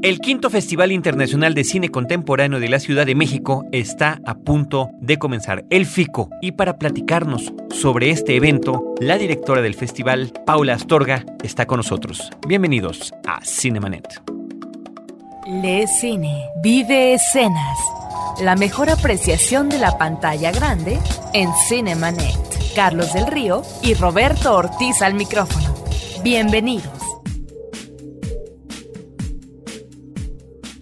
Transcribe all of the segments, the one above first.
El quinto Festival Internacional de Cine Contemporáneo de la Ciudad de México está a punto de comenzar, el FICO. Y para platicarnos sobre este evento, la directora del festival, Paula Astorga, está con nosotros. Bienvenidos a Cinemanet. Le Cine, vive escenas. La mejor apreciación de la pantalla grande en Cinemanet. Carlos del Río y Roberto Ortiz al micrófono. Bienvenidos.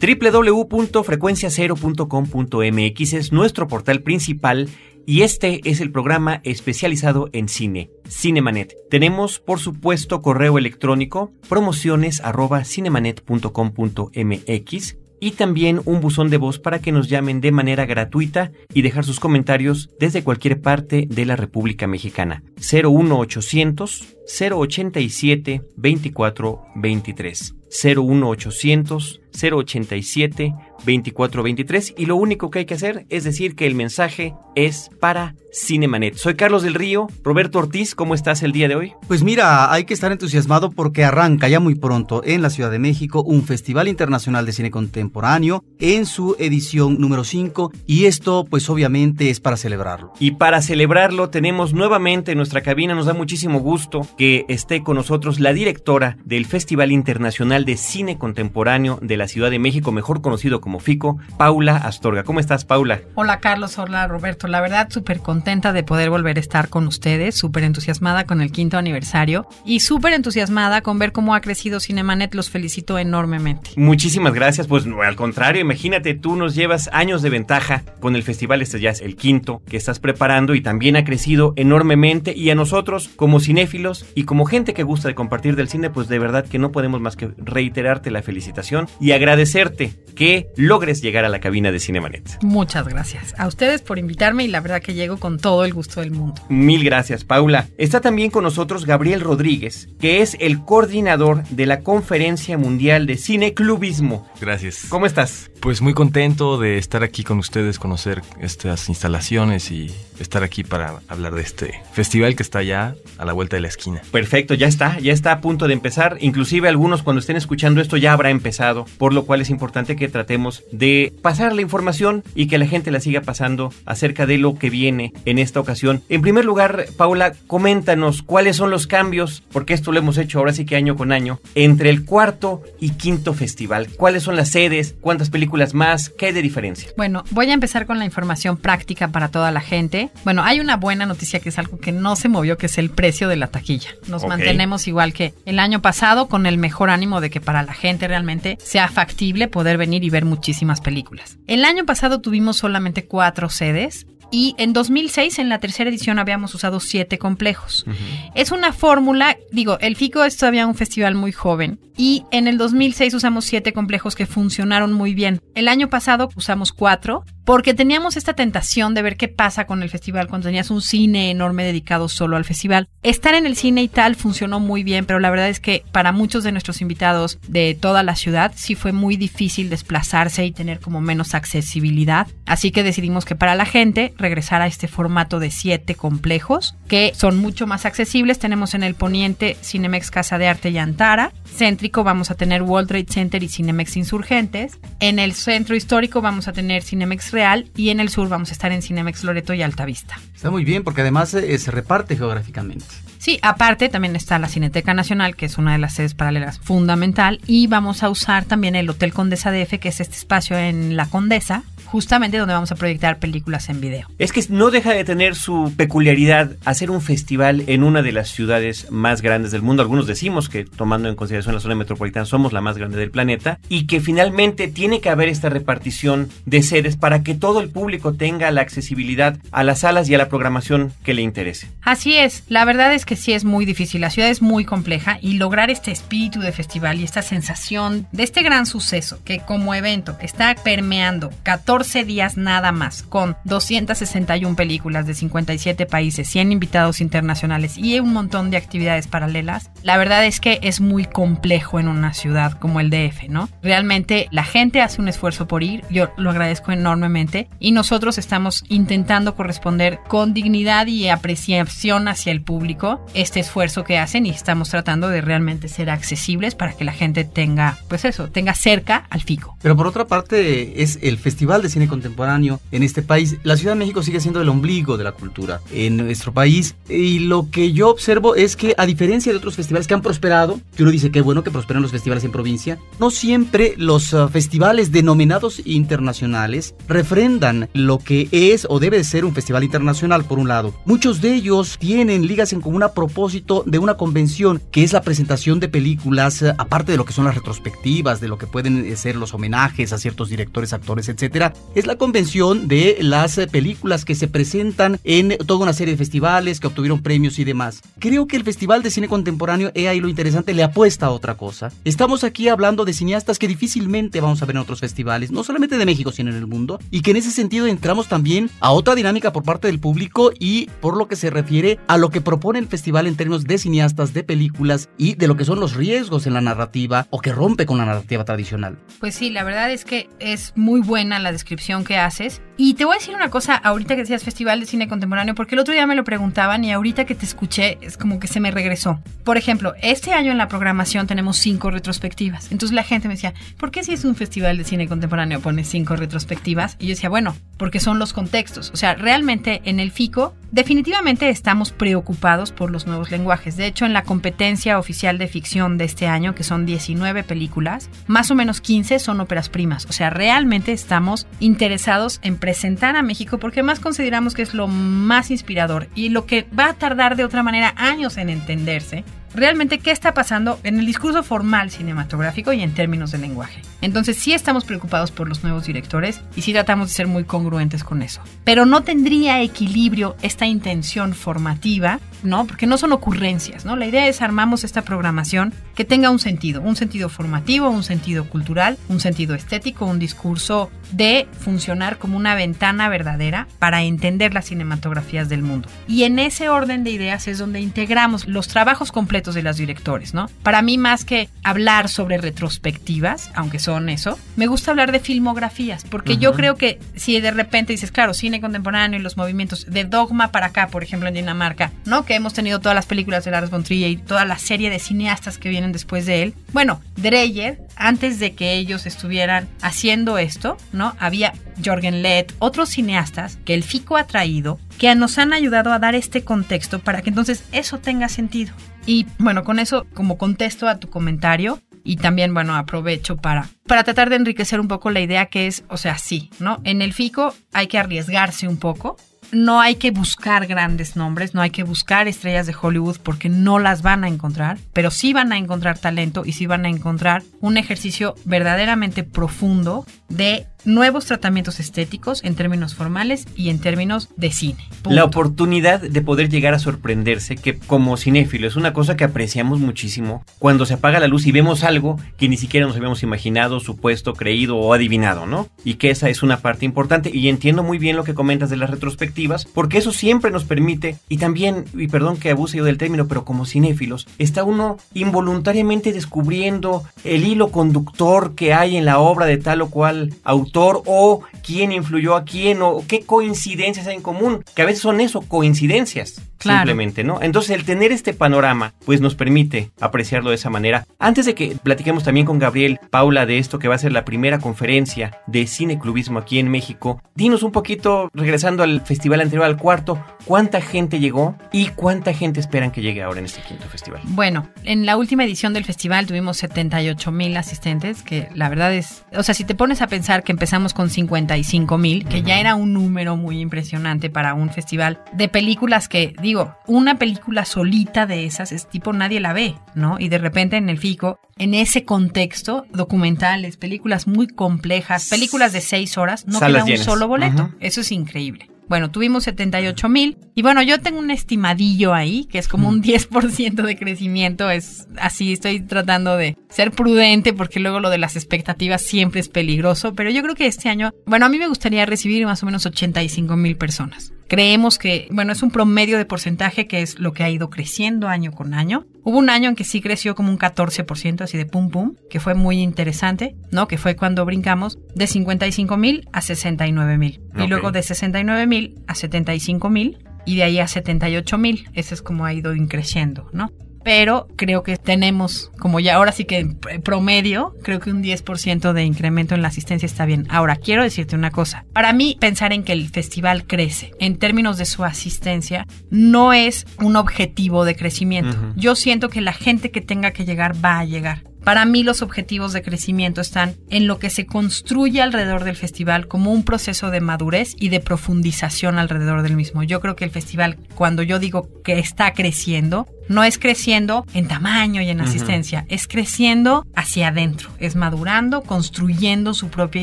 www.frecuenciacero.com.mx es nuestro portal principal y este es el programa especializado en cine, Cinemanet. Tenemos, por supuesto, correo electrónico promociones arroba cinemanet.com.mx y también un buzón de voz para que nos llamen de manera gratuita y dejar sus comentarios desde cualquier parte de la República Mexicana. 01800 087 2423. 01800 087 2423 y lo único que hay que hacer es decir que el mensaje es para Cinemanet. Soy Carlos del Río, Roberto Ortiz, ¿cómo estás el día de hoy? Pues mira, hay que estar entusiasmado porque arranca ya muy pronto en la Ciudad de México un Festival Internacional de Cine Contemporáneo en su edición número 5 y esto pues obviamente es para celebrarlo. Y para celebrarlo tenemos nuevamente en nuestra cabina, nos da muchísimo gusto que esté con nosotros la directora del Festival Internacional de Cine Contemporáneo de la Ciudad de México, mejor conocido como FICO, Paula Astorga. ¿Cómo estás, Paula? Hola, Carlos. Hola, Roberto. La verdad, súper contenta de poder volver a estar con ustedes, súper entusiasmada con el quinto aniversario y súper entusiasmada con ver cómo ha crecido Cinemanet. Los felicito enormemente. Muchísimas gracias. Pues no, al contrario, imagínate, tú nos llevas años de ventaja con el festival, este ya es el quinto que estás preparando y también ha crecido enormemente y a nosotros como cinéfilos y como gente que gusta de compartir del cine, pues de verdad que no podemos más que reiterarte la felicitación y agradecerte que logres llegar a la cabina de Cinemanet. Muchas gracias a ustedes por invitarme y la verdad que llego con todo el gusto del mundo. Mil gracias, Paula. Está también con nosotros Gabriel Rodríguez, que es el coordinador de la Conferencia Mundial de Cine Clubismo. Gracias. ¿Cómo estás? Pues muy contento de estar aquí con ustedes, conocer estas instalaciones y estar aquí para hablar de este festival que está ya a la vuelta de la esquina. Perfecto, ya está, ya está a punto de empezar. Inclusive algunos cuando estén escuchando esto ya habrá empezado, por lo cual es importante que tratemos de pasar la información y que la gente la siga pasando acerca de lo que viene en esta ocasión. En primer lugar, Paula, coméntanos cuáles son los cambios, porque esto lo hemos hecho ahora sí que año con año, entre el cuarto y quinto festival. ¿Cuáles son las sedes? ¿Cuántas películas más? ¿Qué hay de diferencia? Bueno, voy a empezar con la información práctica para toda la gente. Bueno, hay una buena noticia que es algo que no se movió, que es el precio de la taquilla. Nos mantenemos igual que el año pasado con el mejor ánimo de que para la gente realmente sea factible poder venir y ver muchísimas películas. El año pasado tuvimos solamente cuatro sedes. Y en 2006, en la tercera edición, habíamos usado siete complejos. Es una fórmula, digo, el FICO es todavía un festival muy joven y en el 2006 usamos siete complejos que funcionaron muy bien. El año pasado usamos cuatro porque teníamos esta tentación de ver qué pasa con el festival cuando tenías un cine enorme dedicado solo al festival. Estar en el cine y tal funcionó muy bien, pero la verdad es que para muchos de nuestros invitados de toda la ciudad sí fue muy difícil desplazarse y tener como menos accesibilidad. Así que decidimos que para la gente regresar a este formato de siete complejos que son mucho más accesibles. Tenemos en el poniente Cinemex Casa de Arte y Antara. Céntrico vamos a tener World Trade Center y Cinemex Insurgentes. En el centro histórico vamos a tener Cinemex Real y en el sur vamos a estar en Cinemex Loreto y Altavista. Está muy bien porque además eh, se reparte geográficamente. Sí, aparte también está la Cineteca Nacional, que es una de las sedes paralelas fundamental, y vamos a usar también el Hotel Condesa DF, que es este espacio en la Condesa, justamente donde vamos a proyectar películas en video. Es que no deja de tener su peculiaridad hacer un festival en una de las ciudades más grandes del mundo. Algunos decimos que tomando en consideración la zona metropolitana somos la más grande del planeta y que finalmente tiene que haber esta repartición de sedes para que todo el público tenga la accesibilidad a las salas y a la programación que le interese. Así es, la verdad es que sí es muy difícil, la ciudad es muy compleja y lograr este espíritu de festival y esta sensación de este gran suceso que como evento está permeando 14 14 días nada más, con 261 películas de 57 países, 100 invitados internacionales y un montón de actividades paralelas, la verdad es que es muy complejo en una ciudad como el DF, ¿no? Realmente la gente hace un esfuerzo por ir, yo lo agradezco enormemente y nosotros estamos intentando corresponder con dignidad y apreciación hacia el público este esfuerzo que hacen y estamos tratando de realmente ser accesibles para que la gente tenga, pues eso, tenga cerca al FICO. Pero por otra parte es el Festival de Cine Contemporáneo en este país. La Ciudad de México sigue siendo el ombligo de la cultura en nuestro país y lo que yo observo es que a diferencia de otros festivales que han prosperado, que uno dice que bueno que prosperen los festivales en provincia, no siempre los uh, festivales denominados internacionales refrendan lo que es o debe ser un festival internacional por un lado. Muchos de ellos tienen ligas en común a propósito de una convención que es la presentación de películas, uh, aparte de lo que son las retrospectivas, de lo que pueden eh, ser los homenajes a ciertos directores, actores, etcétera, es la convención de las uh, películas que se presentan en toda una serie de festivales que obtuvieron premios y demás. Creo que el Festival de Cine Contemporáneo, he ahí lo interesante, le apuesta a otra cosa. Estamos aquí hablando de cineastas que difícilmente vamos a ver en otros festivales, no solamente de México, sino en el mundo, y que en ese sentido entramos también a otra dinámica por parte del público y por lo que se refiere a lo que propone el festival en términos de cineastas, de películas y de lo que son los riesgos en la narrativa o que rompe con la narrativa tradicional. Pues sí, la verdad es que es muy buena la descripción que haces. Y te voy a decir una cosa, ahorita que decías Festival de Cine Contemporáneo, porque el otro día me lo preguntaban y ahorita que te escuché es como que se me regresó. Por ejemplo, este año en la programación tenemos cinco retrospectivas. Entonces la gente me decía, ¿por qué si es un festival de cine contemporáneo pones cinco retrospectivas? Y yo decía, bueno, porque son los contextos. O sea, realmente en el FICO definitivamente estamos preocupados por los nuevos lenguajes. De hecho, en la competencia oficial de ficción de este año, que son 19 películas, más o menos 15 son óperas primas. O sea, realmente estamos interesados en presentar a México porque más consideramos que es lo más inspirador y lo que va a tardar de otra manera años en entenderse realmente qué está pasando en el discurso formal cinematográfico y en términos de lenguaje. Entonces sí estamos preocupados por los nuevos directores y sí tratamos de ser muy congruentes con eso. Pero no tendría equilibrio esta intención formativa, ¿no? Porque no son ocurrencias, ¿no? La idea es armamos esta programación que tenga un sentido, un sentido formativo, un sentido cultural, un sentido estético, un discurso de funcionar como una ventana verdadera para entender las cinematografías del mundo. Y en ese orden de ideas es donde integramos los trabajos completos de los directores, ¿no? Para mí más que hablar sobre retrospectivas, aunque son eso, me gusta hablar de filmografías, porque yo creo que si de repente dices, claro, cine contemporáneo y los movimientos de Dogma para acá, por ejemplo, en Dinamarca, ¿no? Que hemos tenido todas las películas de Lars von Trier y toda la serie de cineastas que vienen después de él. Bueno, Dreyer, antes de que ellos estuvieran haciendo esto, ¿no? Había Jorgen Lett, otros cineastas que el FICO ha traído, que nos han ayudado a dar este contexto para que entonces eso tenga sentido. Y bueno, con eso como contesto a tu comentario y también, bueno, aprovecho para, para tratar de enriquecer un poco la idea que es, o sea, sí, ¿no? En el FICO hay que arriesgarse un poco, no hay que buscar grandes nombres, no hay que buscar estrellas de Hollywood porque no las van a encontrar, pero sí van a encontrar talento y sí van a encontrar un ejercicio verdaderamente profundo de nuevos tratamientos estéticos en términos formales y en términos de cine. Punto. La oportunidad de poder llegar a sorprenderse, que como cinéfilo es una cosa que apreciamos muchísimo, cuando se apaga la luz y vemos algo que ni siquiera nos habíamos imaginado, supuesto, creído o adivinado, ¿no? Y que esa es una parte importante y entiendo muy bien lo que comentas de las retrospectivas, porque eso siempre nos permite, y también, y perdón que abuse yo del término, pero como cinéfilos, está uno involuntariamente descubriendo el hilo conductor que hay en la obra de tal o cual autor o quién influyó a quién o qué coincidencias hay en común, que a veces son eso, coincidencias. Claro. Simplemente, ¿no? Entonces el tener este panorama, pues nos permite apreciarlo de esa manera. Antes de que platiquemos también con Gabriel Paula de esto que va a ser la primera conferencia de cineclubismo aquí en México, dinos un poquito, regresando al festival anterior, al cuarto, cuánta gente llegó y cuánta gente esperan que llegue ahora en este quinto festival. Bueno, en la última edición del festival tuvimos 78 mil asistentes, que la verdad es, o sea, si te pones a pensar que empezamos con 55 mil, que ya era un número muy impresionante para un festival de películas que, digo, una película solita de esas es tipo nadie la ve, ¿no? Y de repente en el FICO, en ese contexto, documentales, películas muy complejas, películas de seis horas, no Salas queda un llenas. solo boleto. Eso es increíble. Bueno, tuvimos 78 mil. Y bueno, yo tengo un estimadillo ahí, que es como un 10% de crecimiento. Es así, estoy tratando de ser prudente porque luego lo de las expectativas siempre es peligroso. Pero yo creo que este año, bueno, a mí me gustaría recibir más o menos 85 mil personas. Creemos que, bueno, es un promedio de porcentaje que es lo que ha ido creciendo año con año. Hubo un año en que sí creció como un 14%, así de pum pum, que fue muy interesante, ¿no? Que fue cuando brincamos de 55 mil a 69 mil. Y luego de 69 mil a 75 mil y de ahí a 78 mil. Ese es como ha ido creciendo, ¿no? Pero creo que tenemos, como ya ahora sí que en promedio, creo que un 10% de incremento en la asistencia está bien. Ahora, quiero decirte una cosa. Para mí, pensar en que el festival crece en términos de su asistencia no es un objetivo de crecimiento. Yo siento que la gente que tenga que llegar va a llegar. Para mí los objetivos de crecimiento están en lo que se construye alrededor del festival como un proceso de madurez y de profundización alrededor del mismo. Yo creo que el festival, cuando yo digo que está creciendo, no es creciendo en tamaño y en asistencia, es creciendo hacia adentro, es madurando, construyendo su propia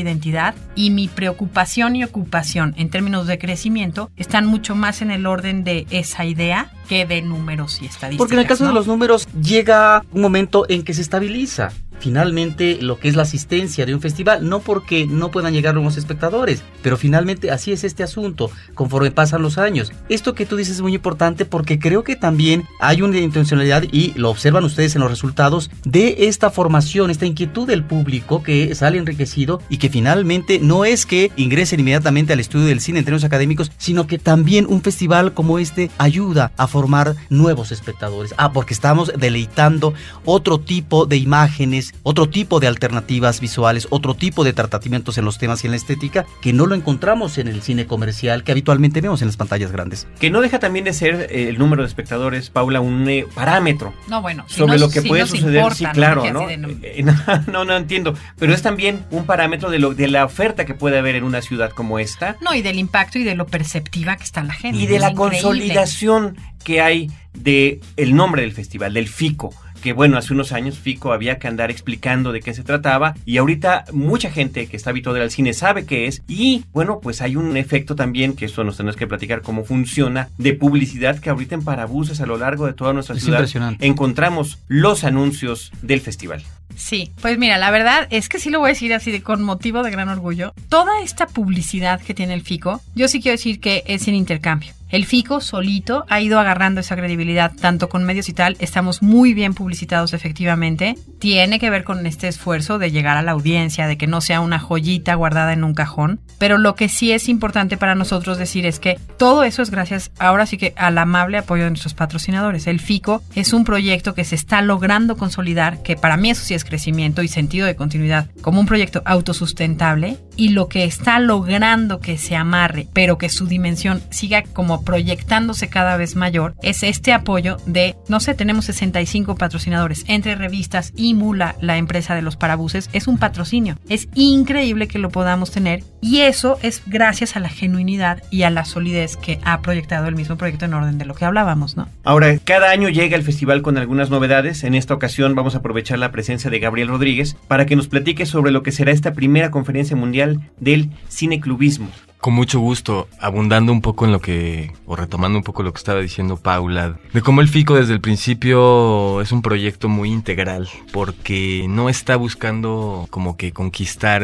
identidad y mi preocupación y ocupación en términos de crecimiento están mucho más en el orden de esa idea que de números y estadísticas. Porque en el caso de los números llega un momento en que se estabiliza finalmente lo que es la asistencia de un festival, no porque no puedan llegar nuevos espectadores, pero finalmente así es este asunto, conforme pasan los años. Esto que tú dices es muy importante porque creo que también hay una intencionalidad y lo observan ustedes en los resultados de esta formación, esta inquietud del público que sale enriquecido y que finalmente no es que ingresen inmediatamente al estudio del cine en términos académicos, sino que también un festival como este ayuda a formar nuevos espectadores. Ah, porque estamos deleitando otro tipo de imágenes otro tipo de alternativas visuales, otro tipo de tratamientos en los temas y en la estética que no lo encontramos en el cine comercial que habitualmente vemos en las pantallas grandes. Que no deja también de ser eh, el número de espectadores, Paula, un eh, parámetro. No, bueno, sobre lo que puede suceder, sí, claro, eh, ¿no? ¿no? no, entiendo, pero es también un parámetro de lo de la oferta que puede haber en una ciudad como esta. No, y del impacto y de lo perceptiva que está la gente. Y de la consolidación que hay de el nombre del festival, del FICO que bueno, hace unos años Fico había que andar explicando de qué se trataba y ahorita mucha gente que está habituada al cine sabe qué es y bueno, pues hay un efecto también, que eso nos tenemos que platicar cómo funciona, de publicidad que ahorita en Parabuses a lo largo de toda nuestra ciudad encontramos los anuncios del festival. Sí, pues mira, la verdad es que sí lo voy a decir así de con motivo de gran orgullo. Toda esta publicidad que tiene el FICO, yo sí quiero decir que es en intercambio. El FICO solito ha ido agarrando esa credibilidad, tanto con medios y tal. Estamos muy bien publicitados efectivamente. Tiene que ver con este esfuerzo de llegar a la audiencia, de que no sea una joyita guardada en un cajón. Pero lo que sí es importante para nosotros decir es que todo eso es gracias ahora sí que al amable apoyo de nuestros patrocinadores. El FICO es un proyecto que se está logrando consolidar, que para mí eso sí es crecimiento y sentido de continuidad, como un proyecto autosustentable. Y lo que está logrando que se amarre, pero que su dimensión siga como proyectándose cada vez mayor es este apoyo de, no sé, tenemos 65 patrocinadores entre revistas y Mula, la empresa de los parabuses, es un patrocinio. Es increíble que lo podamos tener y eso es gracias a la genuinidad y a la solidez que ha proyectado el mismo proyecto en orden de lo que hablábamos, ¿no? Ahora, cada año llega el festival con algunas novedades. En esta ocasión vamos a aprovechar la presencia de Gabriel Rodríguez para que nos platique sobre lo que será esta primera conferencia mundial del cineclubismo. Con mucho gusto, abundando un poco en lo que, o retomando un poco lo que estaba diciendo Paula, de cómo el FICO desde el principio es un proyecto muy integral, porque no está buscando como que conquistar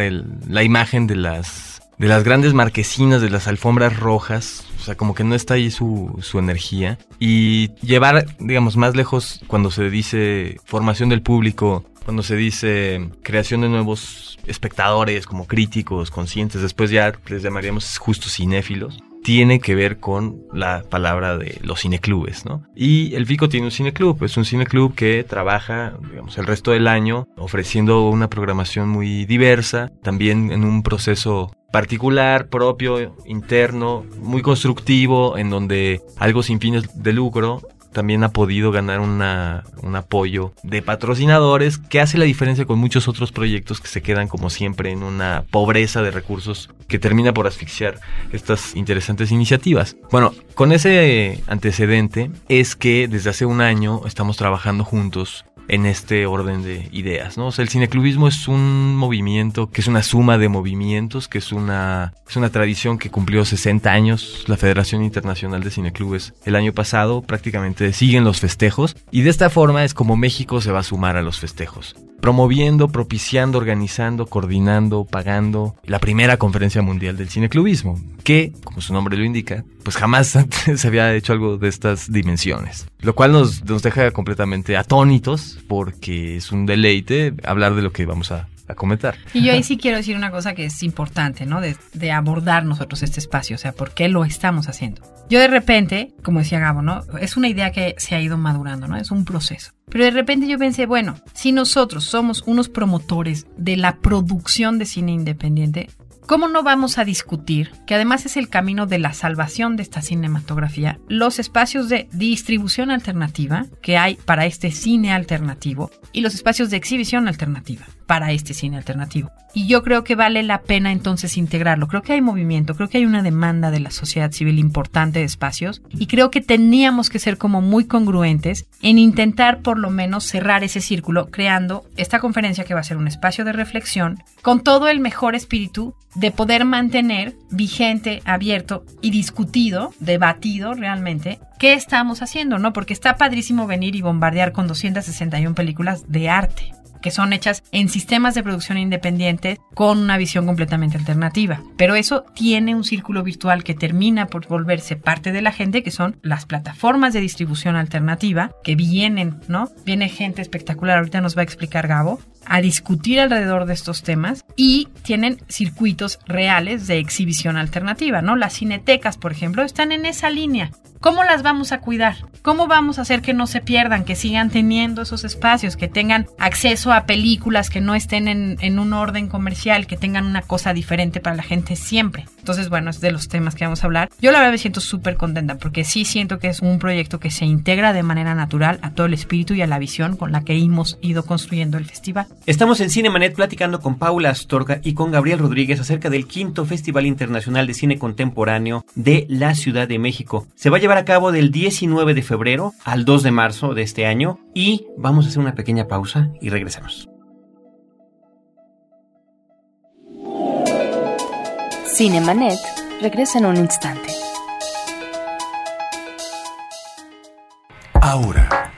la imagen de las, de las grandes marquesinas, de las alfombras rojas, o sea, como que no está ahí su, su energía. Y llevar, digamos, más lejos cuando se dice formación del público, cuando se dice creación de nuevos espectadores como críticos, conscientes, después ya les llamaríamos justo cinéfilos, tiene que ver con la palabra de los cineclubes, ¿no? Y el FICO tiene un cineclub, es un cineclub que trabaja, digamos, el resto del año ofreciendo una programación muy diversa, también en un proceso particular, propio, interno, muy constructivo, en donde algo sin fines de lucro también ha podido ganar una, un apoyo de patrocinadores que hace la diferencia con muchos otros proyectos que se quedan como siempre en una pobreza de recursos que termina por asfixiar estas interesantes iniciativas. Bueno, con ese antecedente es que desde hace un año estamos trabajando juntos en este orden de ideas, ¿no? O sea, el cineclubismo es un movimiento que es una suma de movimientos, que es una, es una tradición que cumplió 60 años. La Federación Internacional de Cineclubes el año pasado prácticamente siguen los festejos y de esta forma es como México se va a sumar a los festejos promoviendo, propiciando, organizando, coordinando, pagando la primera conferencia mundial del cineclubismo, que, como su nombre lo indica, pues jamás antes se había hecho algo de estas dimensiones. Lo cual nos, nos deja completamente atónitos porque es un deleite hablar de lo que vamos a, a comentar. Y yo ahí sí quiero decir una cosa que es importante, ¿no? De, de, abordar nosotros este espacio, o sea, ¿por qué lo estamos haciendo? Yo de repente, como decía Gabo, ¿no? Es una idea que se ha ido madurando, ¿no? Es un proceso. Pero de repente yo pensé, bueno, si nosotros somos unos promotores de la producción de cine independiente, ¿Cómo no vamos a discutir, que además es el camino de la salvación de esta cinematografía, los espacios de distribución alternativa que hay para este cine alternativo y los espacios de exhibición alternativa para este cine alternativo? Y yo creo que vale la pena entonces integrarlo. Creo que hay movimiento, creo que hay una demanda de la sociedad civil importante de espacios y creo que teníamos que ser como muy congruentes en intentar por lo menos cerrar ese círculo creando esta conferencia que va a ser un espacio de reflexión con todo el mejor espíritu de poder mantener vigente, abierto y discutido, debatido realmente, qué estamos haciendo, ¿no? Porque está padrísimo venir y bombardear con 261 películas de arte que son hechas en sistemas de producción independientes con una visión completamente alternativa. Pero eso tiene un círculo virtual que termina por volverse parte de la gente, que son las plataformas de distribución alternativa, que vienen, ¿no? Viene gente espectacular, ahorita nos va a explicar Gabo, a discutir alrededor de estos temas y tienen circuitos reales de exhibición alternativa, ¿no? Las cinetecas, por ejemplo, están en esa línea. ¿Cómo las vamos a cuidar? ¿Cómo vamos a hacer que no se pierdan, que sigan teniendo esos espacios, que tengan acceso a películas que no estén en, en, un orden comercial, que tengan una cosa diferente para la gente siempre? Entonces, bueno, es de los temas que vamos a hablar. Yo la verdad me siento súper contenta porque sí siento que es un proyecto que se integra de manera natural a todo el espíritu y a la visión con la que hemos ido construyendo el festival. Estamos en Cinemanet platicando con Paula Astorga y con Gabriel Rodríguez acerca del quinto Festival Internacional de Cine Contemporáneo de la Ciudad de México. Se va a llevar a cabo del 19 de febrero al 2 de marzo de este año y vamos a hacer una pequeña pausa y regresamos. Cinemanet regresa en un instante. Ahora,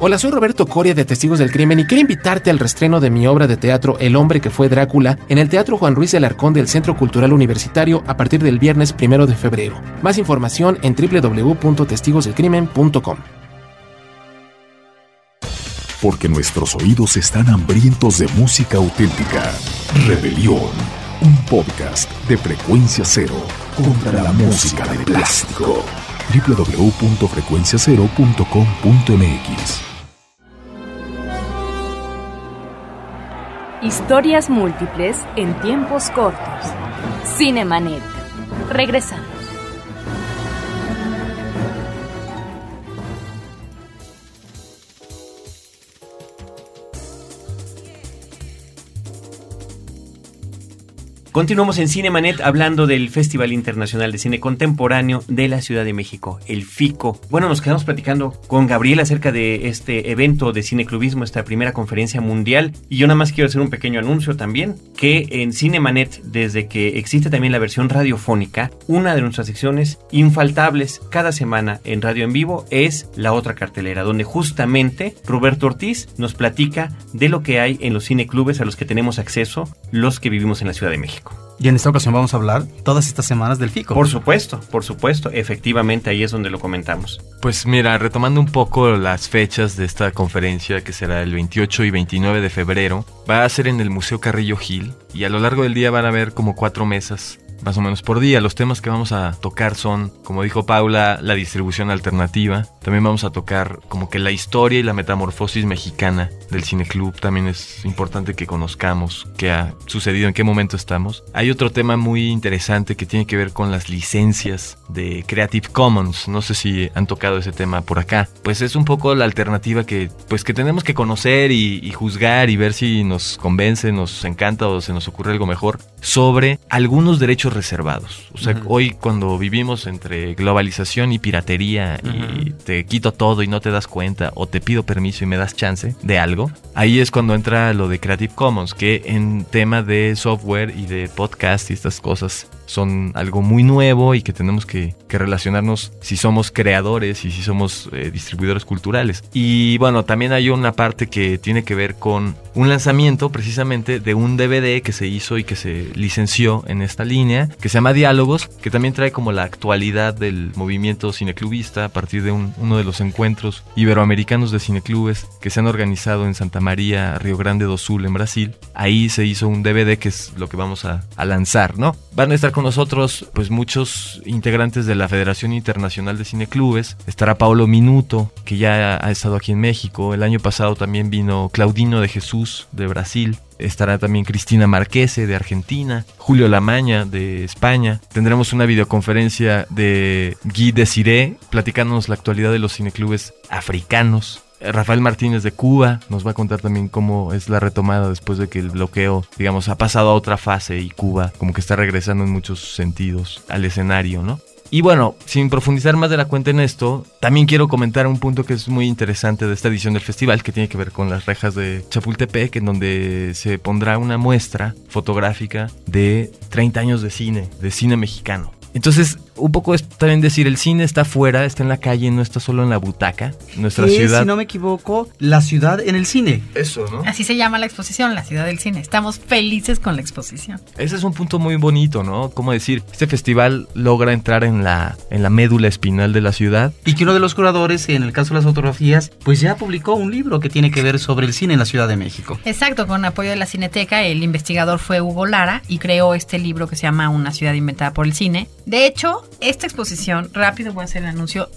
Hola, soy Roberto Coria de Testigos del Crimen y quiero invitarte al restreno de mi obra de teatro El hombre que fue Drácula en el Teatro Juan Ruiz del Arcón del Centro Cultural Universitario a partir del viernes primero de febrero. Más información en www.testigosdelcrimen.com. Porque nuestros oídos están hambrientos de música auténtica. Rebelión, un podcast de frecuencia cero contra la música de plástico. www.frecuenciacero.com.mx Historias múltiples en tiempos cortos. Cinemanet. Regresamos. Continuamos en Cinemanet hablando del Festival Internacional de Cine Contemporáneo de la Ciudad de México, el FICO. Bueno, nos quedamos platicando con Gabriel acerca de este evento de cineclubismo, esta primera conferencia mundial. Y yo nada más quiero hacer un pequeño anuncio también, que en Cinemanet, desde que existe también la versión radiofónica, una de nuestras secciones infaltables cada semana en radio en vivo es la otra cartelera, donde justamente Roberto Ortiz nos platica de lo que hay en los cineclubes a los que tenemos acceso los que vivimos en la Ciudad de México. Y en esta ocasión vamos a hablar todas estas semanas del FICO. Por supuesto, por supuesto, efectivamente ahí es donde lo comentamos. Pues mira, retomando un poco las fechas de esta conferencia que será el 28 y 29 de febrero, va a ser en el Museo Carrillo Gil y a lo largo del día van a haber como cuatro mesas más o menos por día. Los temas que vamos a tocar son, como dijo Paula, la distribución alternativa. También vamos a tocar como que la historia y la metamorfosis mexicana del cineclub. También es importante que conozcamos qué ha sucedido, en qué momento estamos. Hay otro tema muy interesante que tiene que ver con las licencias de Creative Commons. No sé si han tocado ese tema por acá. Pues es un poco la alternativa que, pues que tenemos que conocer y, y juzgar y ver si nos convence, nos encanta o se nos ocurre algo mejor sobre algunos derechos reservados. O sea, Ujú. hoy cuando vivimos entre globalización y piratería y te quito todo y no te das cuenta o te pido permiso y me das chance de algo, ahí es cuando entra lo de Creative Commons, que en tema de software y de podcast y estas cosas son algo muy nuevo y que tenemos que, que relacionarnos si somos creadores y si somos eh, distribuidores culturales. Y bueno, también hay una parte que tiene que ver con un lanzamiento precisamente de un DVD que se hizo y que se licenció en esta línea, que se llama Diálogos, que también trae como la actualidad del movimiento cineclubista a partir de un- uno de los encuentros iberoamericanos de cineclubes que se han organizado en Santa María, Río Grande do Sul, en Brasil. Ahí se hizo un DVD que es lo que vamos a, a lanzar, ¿no? Van a estar con nosotros pues muchos integrantes de la Federación Internacional de Cineclubes. Estará Paolo Minuto, que ya ha estado aquí en México. El año pasado también vino Claudino de Jesús de Brasil. Estará también Cristina Marquese de Argentina, Julio Lamaña de España. Tendremos una videoconferencia de Guy Desiré platicándonos la actualidad de los cineclubes africanos. Eh, Rafael Martínez de Cuba nos va a contar también cómo es la retomada después de que el bloqueo, digamos, ha pasado a otra fase y Cuba como que está regresando en muchos sentidos al escenario, ¿no? Y bueno, sin profundizar más de la cuenta en esto, también quiero comentar un punto que es muy interesante de esta edición del festival, que tiene que ver con las rejas de Chapultepec, en donde se pondrá una muestra fotográfica de 30 años de cine, de cine mexicano. Entonces, un poco es también decir, el cine está afuera, está en la calle, no está solo en la butaca. Nuestra ciudad... si no me equivoco, la ciudad en el cine. Eso, ¿no? Así se llama la exposición, la ciudad del cine. Estamos felices con la exposición. Ese es un punto muy bonito, ¿no? Como decir, este festival logra entrar en la, en la médula espinal de la ciudad. Y que uno de los curadores, en el caso de las fotografías, pues ya publicó un libro que tiene que ver sobre el cine en la Ciudad de México. Exacto, con apoyo de la Cineteca, el investigador fue Hugo Lara y creó este libro que se llama Una ciudad inventada por el cine. De hecho, esta exposición, rápido voy a hacer el anuncio,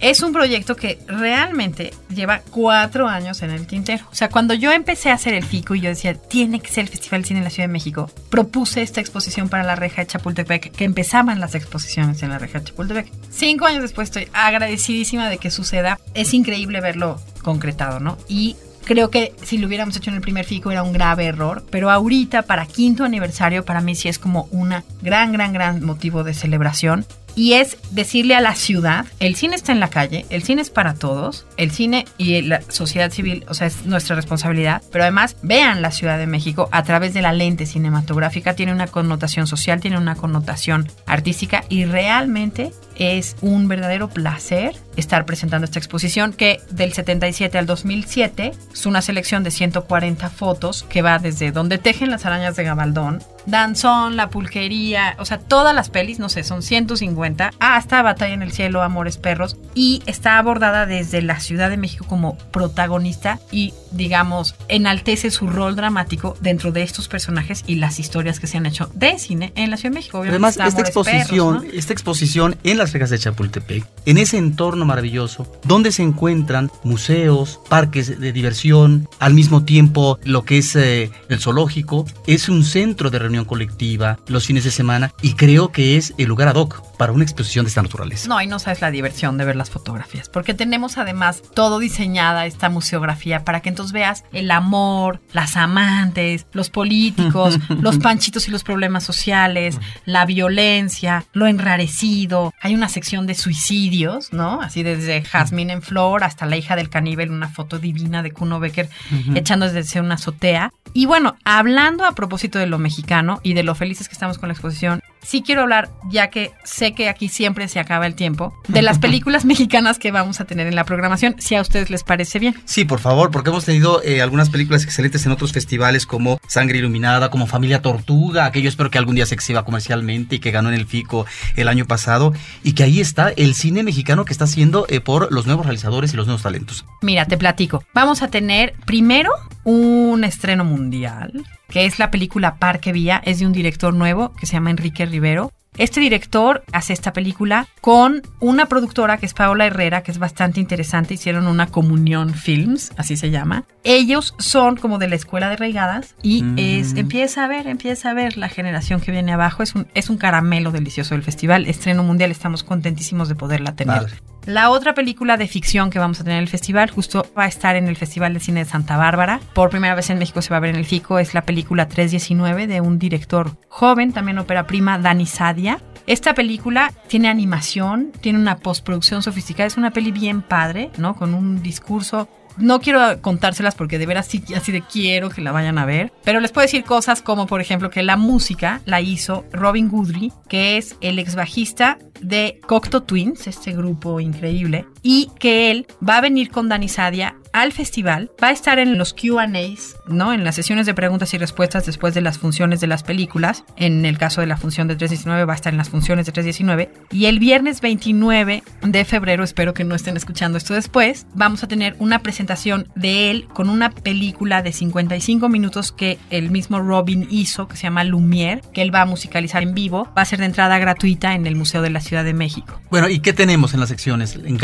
es un proyecto que realmente lleva cuatro años en el tintero. O sea, cuando yo empecé a hacer el FICO y yo decía, tiene que ser el Festival de Cine en la Ciudad de México, propuse esta exposición para la reja de Chapultepec, que empezaban las exposiciones en la reja de Chapultepec. Cinco años después estoy agradecidísima de que suceda. Es increíble verlo concretado, ¿no? Y Creo que si lo hubiéramos hecho en el primer FICO era un grave error, pero ahorita para quinto aniversario para mí sí es como una gran, gran, gran motivo de celebración. Y es decirle a la ciudad, el cine está en la calle, el cine es para todos, el cine y la sociedad civil, o sea, es nuestra responsabilidad, pero además vean la Ciudad de México a través de la lente cinematográfica, tiene una connotación social, tiene una connotación artística y realmente es un verdadero placer estar presentando esta exposición que del 77 al 2007 es una selección de 140 fotos que va desde donde tejen las arañas de Gabaldón, Danzón, La Pulquería, o sea, todas las pelis, no sé, son 150, hasta Batalla en el Cielo, Amores Perros, y está abordada desde la Ciudad de México como protagonista y, digamos, enaltece su rol dramático dentro de estos personajes y las historias que se han hecho de cine en la Ciudad de México. Obviamente Además, esta Amores Perros, exposición, ¿no? esta exposición en de Chapultepec, en ese entorno maravilloso, donde se encuentran museos, parques de diversión, al mismo tiempo lo que es eh, el zoológico, es un centro de reunión colectiva los fines de semana y creo que es el lugar ad hoc para una exposición de esta naturaleza. No, y no sabes la diversión de ver las fotografías, porque tenemos además todo diseñada esta museografía para que entonces veas el amor, las amantes, los políticos, los panchitos y los problemas sociales, la violencia, lo enrarecido. Hay una sección de suicidios, ¿no? Así desde Jazmín en flor hasta la hija del caníbal, una foto divina de Kuno Becker echando desde una azotea. Y bueno, hablando a propósito de lo mexicano y de lo felices que estamos con la exposición, sí quiero hablar, ya que sé que aquí siempre se acaba el tiempo, de las películas mexicanas que vamos a tener en la programación, si a ustedes les parece bien. Sí, por favor, porque hemos tenido eh, algunas películas excelentes en otros festivales como Sangre Iluminada, como Familia Tortuga, que yo espero que algún día se exhiba comercialmente y que ganó en el FICO el año pasado, y que ahí está el cine mexicano que está haciendo eh, por los nuevos realizadores y los nuevos talentos. Mira, te platico. Vamos a tener primero un estreno mundial, que es la película Parque Vía, es de un director nuevo que se llama Enrique Rivero. Este director hace esta película con una productora que es Paola Herrera, que es bastante interesante. Hicieron una comunión films, así se llama. Ellos son como de la escuela de reigadas y es empieza a ver, empieza a ver la generación que viene abajo. Es un, es un caramelo delicioso del festival. Estreno mundial, estamos contentísimos de poderla tener. Vale. La otra película de ficción que vamos a tener en el festival, justo va a estar en el Festival de Cine de Santa Bárbara. Por primera vez en México se va a ver en el FICO. Es la película 319 de un director joven, también ópera prima, Dani Sadia. Esta película tiene animación, tiene una postproducción sofisticada, es una peli bien padre, ¿no? Con un discurso no quiero contárselas porque de veras sí, así de quiero que la vayan a ver. Pero les puedo decir cosas como, por ejemplo, que la música la hizo Robin Goodry, que es el ex bajista de Cocteau Twins, este grupo increíble, y que él va a venir con Dani Sadia al festival, va a estar en los Q&As, ¿no? En las sesiones de preguntas y respuestas después de las funciones de las películas. En el caso de la función de 319 va a estar en las funciones de 319 y el viernes 29 de febrero, espero que no estén escuchando esto después, vamos a tener una presentación de él con una película de 55 minutos que el mismo Robin hizo, que se llama Lumière, que él va a musicalizar en vivo. Va a ser de entrada gratuita en el Museo de la Ciudad de México. Bueno, ¿y qué tenemos en las secciones? En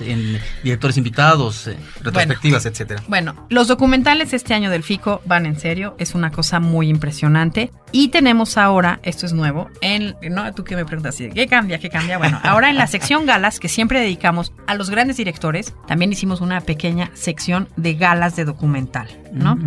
en directores invitados, eh, retrospectivas, etcétera. Bueno, los documentales este año del FICO van en serio, es una cosa muy impresionante. Y tenemos ahora, esto es nuevo, en, ¿no? Tú que me preguntas. ¿qué cambia? ¿Qué cambia? Bueno, ahora en la sección galas, que siempre dedicamos a los grandes directores, también hicimos una pequeña sección de galas de documental, ¿no?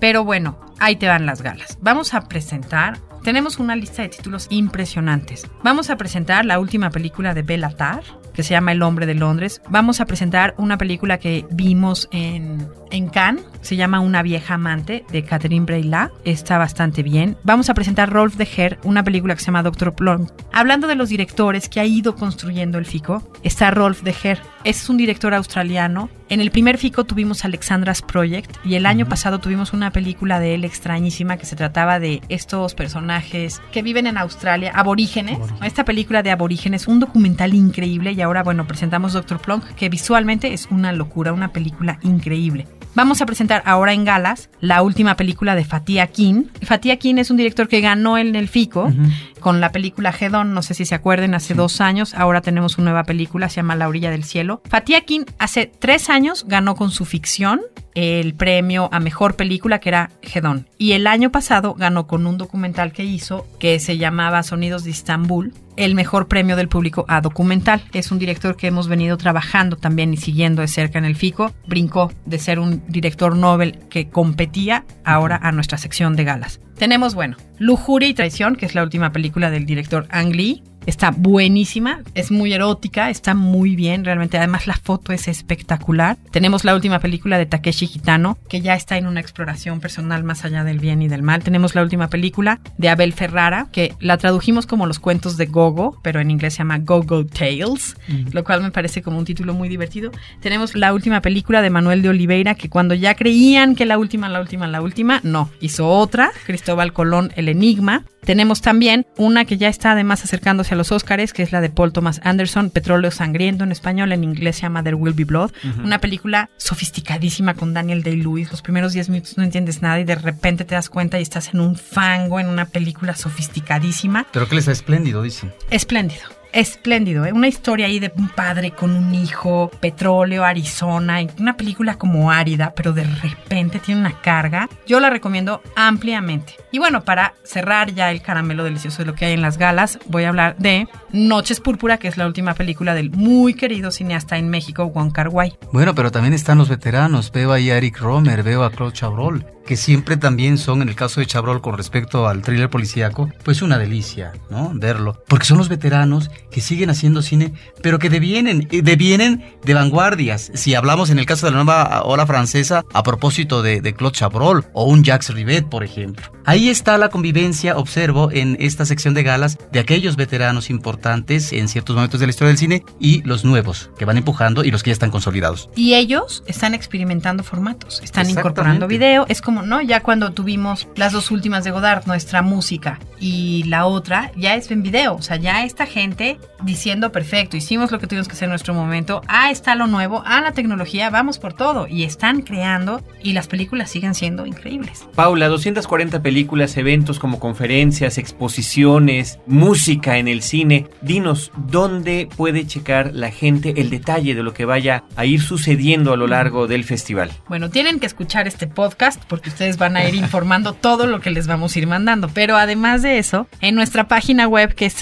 Pero bueno, ahí te van las galas. Vamos a presentar tenemos una lista de títulos impresionantes. Vamos a presentar la última película de Bella Tarr, que se llama El hombre de Londres. Vamos a presentar una película que vimos en, en Cannes, se llama Una vieja amante, de Catherine Breillat. Está bastante bien. Vamos a presentar Rolf de Her, una película que se llama Doctor Plum. Hablando de los directores que ha ido construyendo el FICO, está Rolf de Her. Es un director australiano. En el primer FICO tuvimos Alexandra's Project y el año pasado tuvimos una película de él extrañísima que se trataba de estos personajes que viven en Australia, aborígenes. Esta película de aborígenes, un documental increíble y ahora, bueno, presentamos Doctor Plonk, que visualmente es una locura, una película increíble. Vamos a presentar ahora en galas la última película de Fatih Akin. Fatih Akin es un director que ganó en el FICO con la película Hedon, no sé si se acuerden, hace dos años. Ahora tenemos una nueva película, se llama La orilla del cielo. Fatih Akin hace tres años ganó con su ficción el premio a mejor película que era Hedon. Y el año pasado ganó con un documental que hizo que se llamaba Sonidos de Istambul el mejor premio del público a documental. Es un director que hemos venido trabajando también y siguiendo de cerca en el FICO. Brincó de ser un director Nobel que competía ahora a nuestra sección de galas. Tenemos, bueno, Lujuria y Traición, que es la última película del director Ang Lee. Está buenísima, es muy erótica, está muy bien, realmente. Además, la foto es espectacular. Tenemos la última película de Takeshi Kitano, que ya está en una exploración personal más allá del bien y del mal. Tenemos la última película de Abel Ferrara, que la tradujimos como los cuentos de Gogo, pero en inglés se llama Gogo Tales, lo cual me parece como un título muy divertido. Tenemos la última película de Manuel de Oliveira, que cuando ya creían que la última, la última, la última, no, hizo otra, Cristóbal Colón, El Enigma. Tenemos también una que ya está además acercándose a los Óscares, que es la de Paul Thomas Anderson, Petróleo Sangriento en español, en inglés se llama There Will Be Blood. Una película sofisticadísima con Daniel Day-Lewis. Los primeros 10 minutos no entiendes nada y de repente te das cuenta y estás en un fango, en una película sofisticadísima. Pero que les está espléndido, dicen. Espléndido. Espléndido, ¿eh? una historia ahí de un padre con un hijo, petróleo, Arizona, una película como árida, pero de repente tiene una carga. Yo la recomiendo ampliamente. Y bueno, para cerrar ya el caramelo delicioso de lo que hay en las galas, voy a hablar de Noches Púrpura, que es la última película del muy querido cineasta en México, Kar Wai. Bueno, pero también están los veteranos. Veo ahí a Eric Romer, veo a Claude Chabrol, que siempre también son, en el caso de Chabrol con respecto al thriller policíaco, pues una delicia, ¿no? Verlo. Porque son los veteranos que siguen haciendo cine, pero que devienen, eh, devienen de vanguardias. Si hablamos en el caso de la nueva ola francesa, a propósito de, de Claude Chabrol o un Jacques Rivet, por ejemplo. Ahí está la convivencia, observo, en esta sección de galas, de aquellos veteranos importantes en ciertos momentos de la historia del cine y los nuevos que van empujando y los que ya están consolidados. Y ellos están experimentando formatos, están incorporando video. Es como, ¿no? Ya cuando tuvimos las dos últimas de Godard, nuestra música y la otra, ya es en video. O sea, ya esta gente diciendo, perfecto, hicimos lo que tuvimos que hacer en nuestro momento, ah, está lo nuevo, ah, la tecnología, vamos por todo. Y están creando y las películas siguen siendo increíbles. Paula, 240 películas, eventos como conferencias, exposiciones, música en el cine. Dinos, ¿dónde puede checar la gente el detalle de lo que vaya a ir sucediendo a lo largo del festival? Bueno, tienen que escuchar este podcast porque ustedes van a ir informando todo lo que les vamos a ir mandando. Pero además de eso, en nuestra página web que es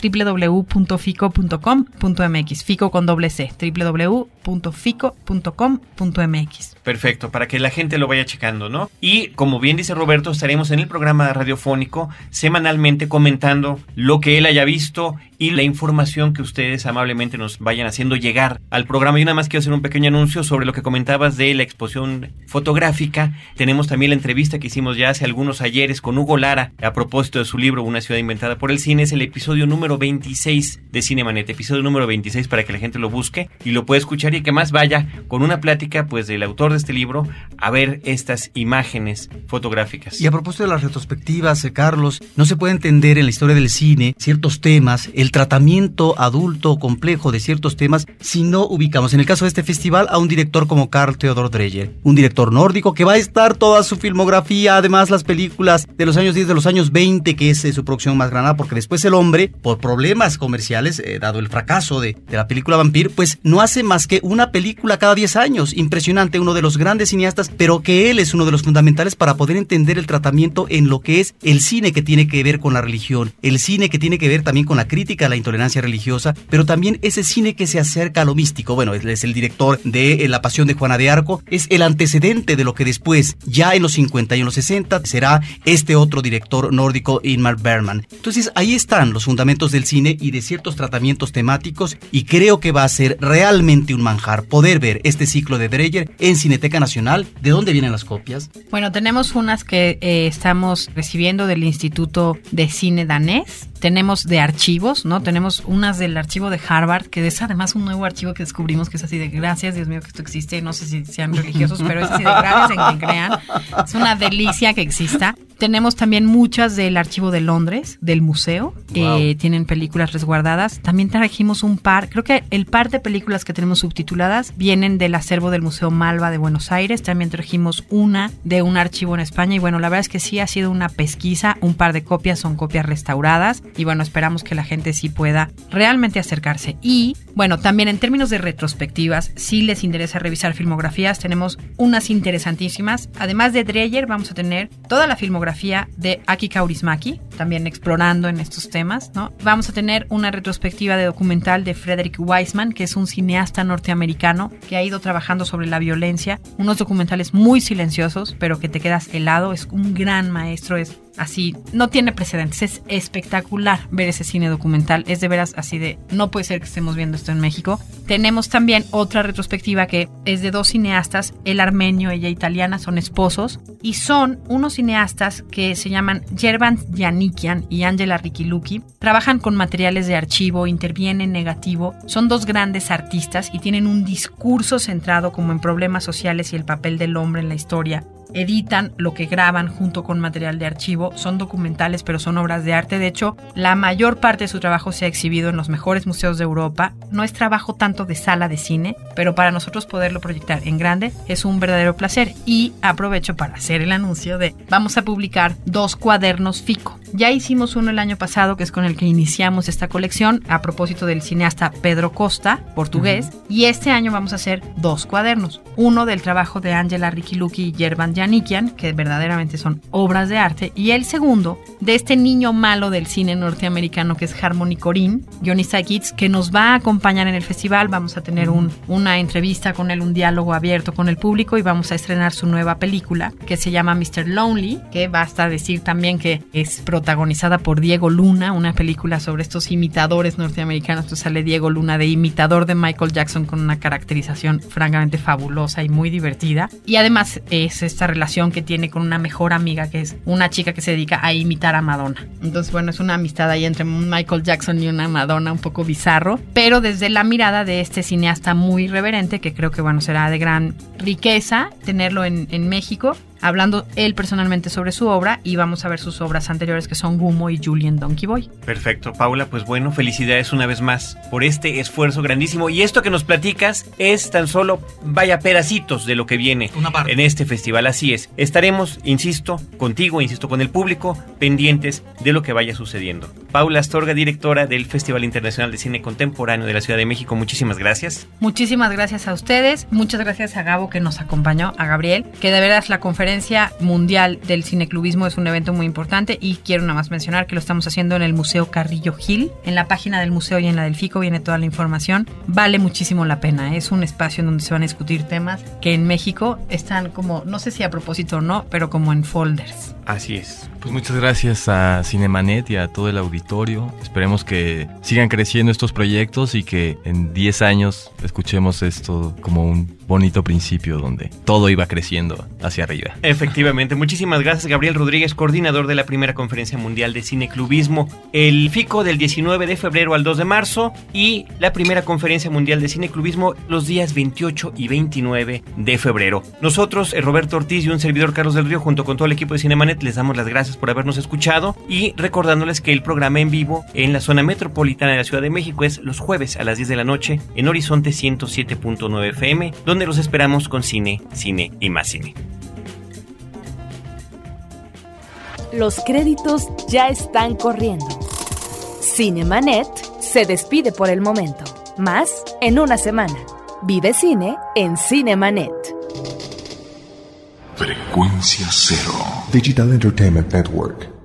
www.fico.com.mx, fico con doble C, www.fico.com.mx. Perfecto, para que la gente lo vaya checando, ¿no? Y como bien dice Roberto, estaremos en el programa radiofónico semanalmente comentando lo que él haya visto y la información que ustedes amablemente nos vayan haciendo llegar al programa. Y nada más quiero hacer un pequeño anuncio sobre lo que comentabas de la exposición fotográfica. Tenemos también la entrevista que hicimos ya hace algunos ayeres con Hugo Lara a propósito de su libro Una ciudad inventada por el cine. Es el episodio número 26 de Cinemanet, episodio número 26 para que la gente lo busque y lo pueda escuchar y que más vaya con una plática pues del autor de este libro a ver estas imágenes fotográficas. Y a propósito de las retrospectivas, eh, Carlos, no se puede entender en la historia del cine ciertos temas, el tratamiento adulto complejo de ciertos temas si no ubicamos en el caso de este festival a un director como Carl Theodor Dreyer, un director nórdico que va a estar toda su filmografía, además las películas de los años 10, de los años 20, que es eh, su producción más granada, porque después el hombre, por problemas comerciales, eh, dado el fracaso de, de la película Vampir, pues no hace más que una película cada 10 años, impresionante, uno de los grandes cineastas, pero que él es uno de los fundamentales para poder entender el tratamiento en lo que es el cine que tiene que ver con la religión, el cine que tiene que ver también con la crítica a la intolerancia religiosa, pero también ese cine que se acerca a lo místico. Bueno, es el director de eh, La Pasión de Juana de Arco, es el antecedente de lo que después, ya en los 50 y en los 60, será este otro director nórdico, Ingmar Bergman. Entonces ahí están los fundamentos del cine y de ciertos tratamientos temáticos y creo que va a ser realmente un manjar poder ver este ciclo de Dreyer en Cineteca Nacional. ¿De dónde vienen las copias? Bueno, tenemos unas que eh, estamos recibiendo del Instituto de Cine Danés. Tenemos de archivos, ¿no? Tenemos unas del archivo de Harvard, que es además un nuevo archivo que descubrimos que es así de gracias, Dios mío, que esto existe. No sé si sean religiosos, pero es así de gracias en quien crean. Es una delicia que exista. Tenemos también muchas del archivo de Londres, del museo. Eh, tienen películas resguardadas. También trajimos un par, creo que el par de películas que tenemos subtituladas vienen del acervo del Museo Malva de Buenos Aires. También trajimos una de un archivo en España. Y bueno, la verdad es que sí ha sido una pesquisa. Un par de copias son copias restauradas. Y bueno, esperamos que la gente sí pueda realmente acercarse. Y bueno, también en términos de retrospectivas, si les interesa revisar filmografías, tenemos unas interesantísimas. Además de Dreyer, vamos a tener toda la filmografía de Aki Kaurismaki, también explorando en estos temas. ¿no? Vamos a tener una retrospectiva de documental de Frederick Wiseman, que es un cineasta norteamericano que ha ido trabajando sobre la violencia. Unos documentales muy silenciosos, pero que te quedas helado. Es un gran maestro, es así, no tiene precedentes. Es espectacular ver ese cine documental. Es de veras así de, no puede ser que estemos viendo esto en México. Tenemos también otra retrospectiva que es de dos cineastas, el armenio, ella italiana, son esposos y son unos cineastas que se llaman Yervan Yanikian y Angela Rikiluki. Trabajan con materiales de archivo, intervienen negativo. Son dos grandes artistas y tienen un discurso centrado como en problemas sociales y el papel del hombre en la historia editan lo que graban junto con material de archivo. Son documentales, pero son obras de arte. De hecho, la mayor parte de su trabajo se ha exhibido en los mejores museos de Europa. No es trabajo tanto de sala de cine, pero para nosotros poderlo proyectar en grande es un verdadero placer. Y aprovecho para hacer el anuncio de vamos a publicar dos cuadernos FICO. Ya hicimos uno el año pasado, que es con el que iniciamos esta colección, a propósito del cineasta Pedro Costa, portugués, y este año vamos a hacer dos cuadernos. Uno del trabajo de Angela Rikiluki y Yervan Yanikian, que verdaderamente son obras de arte, y el segundo de este niño malo del cine norteamericano que es Harmony Corinne, guionista Kids, que nos va a acompañar en el festival. Vamos a tener un, una entrevista con él, un diálogo abierto con el público y vamos a estrenar su nueva película que se llama Mr. Lonely, que basta decir también que es protagonizada por Diego Luna, una película sobre estos imitadores norteamericanos. Entonces sale Diego Luna de imitador de Michael Jackson con una caracterización francamente fabulosa y muy divertida. Y además es esta relación que tiene con una mejor amiga que es una chica que se dedica a imitar a Madonna. Entonces, bueno, es una amistad ahí entre Michael Jackson y una Madonna un poco bizarro, pero desde la mirada de este cineasta muy reverente que creo que, bueno, será de gran riqueza tenerlo en, en México hablando él personalmente sobre su obra y vamos a ver sus obras anteriores que son Gumo y Julian Donkey Boy. Perfecto, Paula, pues bueno, felicidades una vez más por este esfuerzo grandísimo. Y esto que nos platicas es tan solo, vaya, pedacitos de lo que viene en este festival. Así es, estaremos, insisto, contigo, insisto, con el público, pendientes de lo que vaya sucediendo. Paula Astorga, directora del Festival Internacional de Cine Contemporáneo de la Ciudad de México, muchísimas gracias. Muchísimas gracias a ustedes, muchas gracias a Gabo que nos acompañó, a Gabriel, que de verdad la conferencia mundial del cineclubismo es un evento muy importante y quiero nada más mencionar que lo estamos haciendo en el Museo Carrillo Gil. En la página del museo y en la del FICO viene toda la información. Vale muchísimo la pena, es un espacio en donde se van a discutir temas que en México están como, no sé si a propósito o no, pero como en folders. Así es. Pues muchas gracias a Cinemanet y a todo el auditorio. Esperemos que sigan creciendo estos proyectos y que en 10 años escuchemos esto como un bonito principio donde todo iba creciendo hacia arriba. Efectivamente, muchísimas gracias Gabriel Rodríguez, coordinador de la primera conferencia mundial de cineclubismo, el FICO del 19 de febrero al 2 de marzo y la primera conferencia mundial de cineclubismo los días 28 y 29 de febrero. Nosotros, eh, Roberto Ortiz y un servidor Carlos del Río, junto con todo el equipo de Cinemanet, les damos las gracias por habernos escuchado y recordándoles que el programa en vivo en la zona metropolitana de la Ciudad de México es los jueves a las 10 de la noche en Horizonte 107.9 FM, donde los esperamos con cine, cine y más cine. Los créditos ya están corriendo. Cinemanet se despide por el momento. Más en una semana. Vive cine en Cinemanet. Frecuencia cero. Digital Entertainment Network.